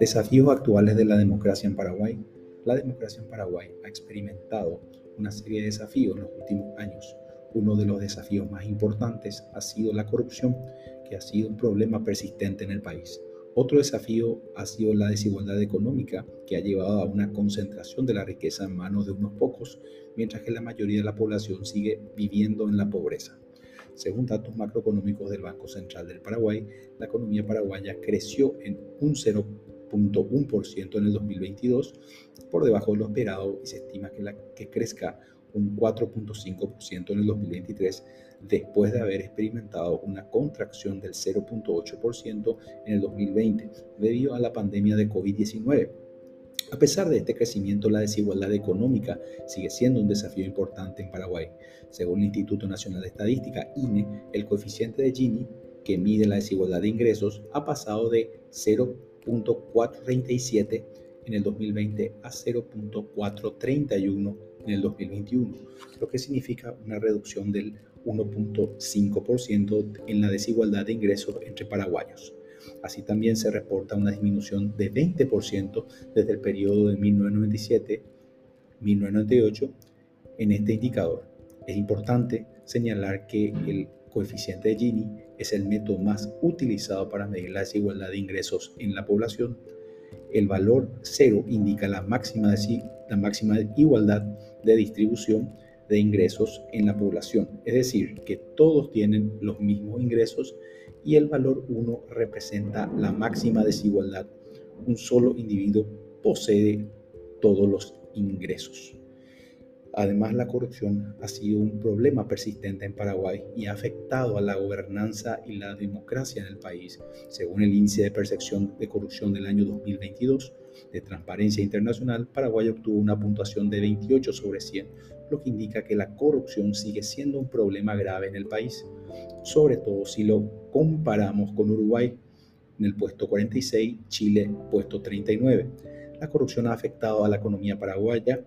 Desafíos actuales de la democracia en Paraguay. La democracia en Paraguay ha experimentado una serie de desafíos en los últimos años. Uno de los desafíos más importantes ha sido la corrupción, que ha sido un problema persistente en el país. Otro desafío ha sido la desigualdad económica, que ha llevado a una concentración de la riqueza en manos de unos pocos, mientras que la mayoría de la población sigue viviendo en la pobreza. Según datos macroeconómicos del Banco Central del Paraguay, la economía paraguaya creció en un 0 0.1% en el 2022, por debajo de lo esperado y se estima que, la, que crezca un 4.5% en el 2023 después de haber experimentado una contracción del 0.8% en el 2020 debido a la pandemia de COVID-19. A pesar de este crecimiento, la desigualdad económica sigue siendo un desafío importante en Paraguay. Según el Instituto Nacional de Estadística, INE, el coeficiente de Gini, que mide la desigualdad de ingresos, ha pasado de 0 0.437 en el 2020 a 0.431 en el 2021, lo que significa una reducción del 1.5% en la desigualdad de ingresos entre paraguayos. Así también se reporta una disminución de 20% desde el periodo de 1997-1998 en este indicador. Es importante señalar que el coeficiente de Gini es el método más utilizado para medir la desigualdad de ingresos en la población. El valor cero indica la máxima, de, la máxima igualdad de distribución de ingresos en la población, es decir, que todos tienen los mismos ingresos y el valor 1 representa la máxima desigualdad. Un solo individuo posee todos los ingresos. Además, la corrupción ha sido un problema persistente en Paraguay y ha afectado a la gobernanza y la democracia en el país. Según el índice de percepción de corrupción del año 2022 de Transparencia Internacional, Paraguay obtuvo una puntuación de 28 sobre 100, lo que indica que la corrupción sigue siendo un problema grave en el país, sobre todo si lo comparamos con Uruguay en el puesto 46, Chile puesto 39. La corrupción ha afectado a la economía paraguaya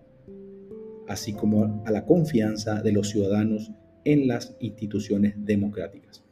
así como a la confianza de los ciudadanos en las instituciones democráticas.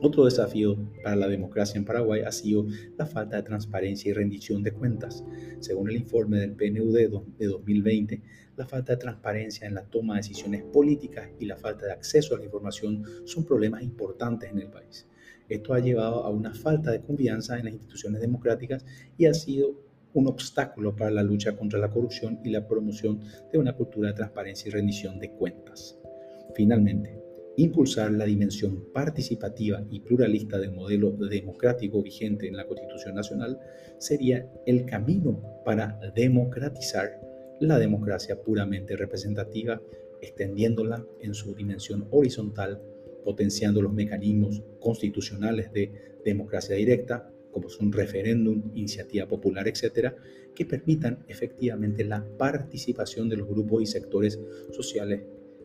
Otro desafío para la democracia en Paraguay ha sido la falta de transparencia y rendición de cuentas. Según el informe del PNUD de 2020, la falta de transparencia en la toma de decisiones políticas y la falta de acceso a la información son problemas importantes en el país. Esto ha llevado a una falta de confianza en las instituciones democráticas y ha sido un obstáculo para la lucha contra la corrupción y la promoción de una cultura de transparencia y rendición de cuentas. Finalmente, impulsar la dimensión participativa y pluralista del modelo democrático vigente en la Constitución Nacional sería el camino para democratizar la democracia puramente representativa, extendiéndola en su dimensión horizontal, potenciando los mecanismos constitucionales de democracia directa, como son referéndum, iniciativa popular, etcétera, que permitan efectivamente la participación de los grupos y sectores sociales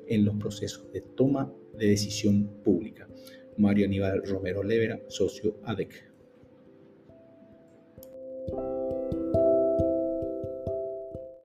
en los procesos de toma de decisión pública. Mario Aníbal Romero Levera, socio ADEC.